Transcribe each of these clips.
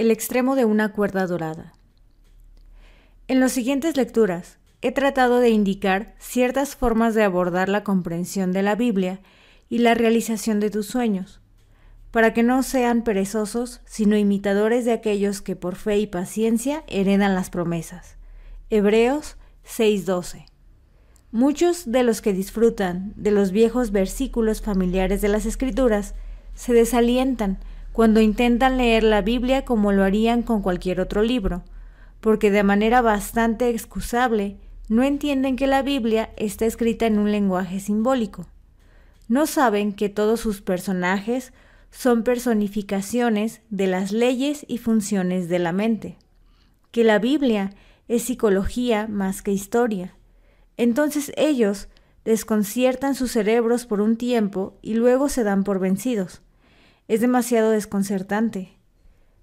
El extremo de una cuerda dorada. En las siguientes lecturas he tratado de indicar ciertas formas de abordar la comprensión de la Biblia y la realización de tus sueños, para que no sean perezosos, sino imitadores de aquellos que por fe y paciencia heredan las promesas. Hebreos 6:12. Muchos de los que disfrutan de los viejos versículos familiares de las Escrituras se desalientan cuando intentan leer la Biblia como lo harían con cualquier otro libro, porque de manera bastante excusable no entienden que la Biblia está escrita en un lenguaje simbólico. No saben que todos sus personajes son personificaciones de las leyes y funciones de la mente, que la Biblia es psicología más que historia. Entonces ellos desconciertan sus cerebros por un tiempo y luego se dan por vencidos. Es demasiado desconcertante.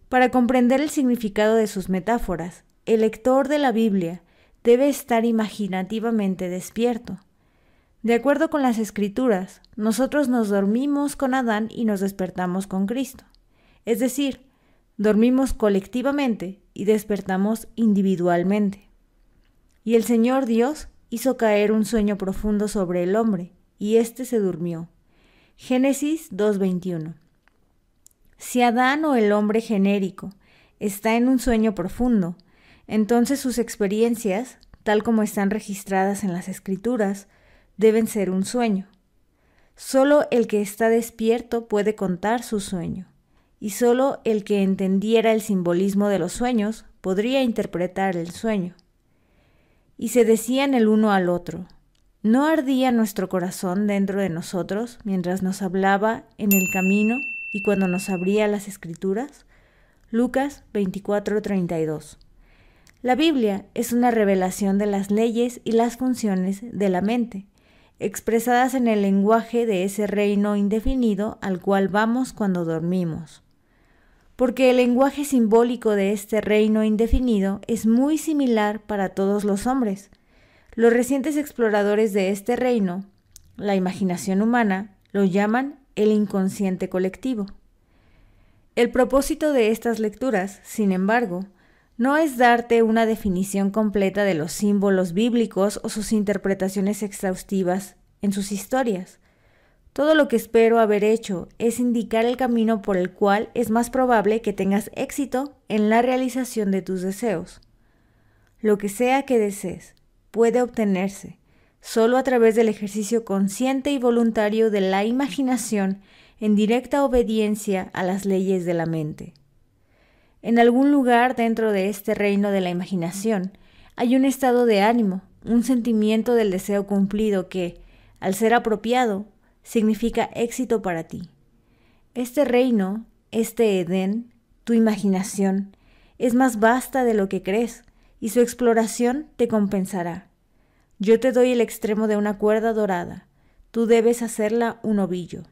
Para comprender el significado de sus metáforas, el lector de la Biblia debe estar imaginativamente despierto. De acuerdo con las escrituras, nosotros nos dormimos con Adán y nos despertamos con Cristo. Es decir, dormimos colectivamente y despertamos individualmente. Y el Señor Dios hizo caer un sueño profundo sobre el hombre, y éste se durmió. Génesis 2.21. Si Adán o el hombre genérico. Está en un sueño profundo, entonces sus experiencias, tal como están registradas en las escrituras, deben ser un sueño. Solo el que está despierto puede contar su sueño, y solo el que entendiera el simbolismo de los sueños podría interpretar el sueño. Y se decían el uno al otro, ¿no ardía nuestro corazón dentro de nosotros mientras nos hablaba en el camino y cuando nos abría las escrituras? Lucas 24:32 la Biblia es una revelación de las leyes y las funciones de la mente, expresadas en el lenguaje de ese reino indefinido al cual vamos cuando dormimos. Porque el lenguaje simbólico de este reino indefinido es muy similar para todos los hombres. Los recientes exploradores de este reino, la imaginación humana, lo llaman el inconsciente colectivo. El propósito de estas lecturas, sin embargo, no es darte una definición completa de los símbolos bíblicos o sus interpretaciones exhaustivas en sus historias. Todo lo que espero haber hecho es indicar el camino por el cual es más probable que tengas éxito en la realización de tus deseos. Lo que sea que desees puede obtenerse solo a través del ejercicio consciente y voluntario de la imaginación en directa obediencia a las leyes de la mente. En algún lugar dentro de este reino de la imaginación hay un estado de ánimo, un sentimiento del deseo cumplido que, al ser apropiado, significa éxito para ti. Este reino, este Edén, tu imaginación, es más vasta de lo que crees y su exploración te compensará. Yo te doy el extremo de una cuerda dorada, tú debes hacerla un ovillo.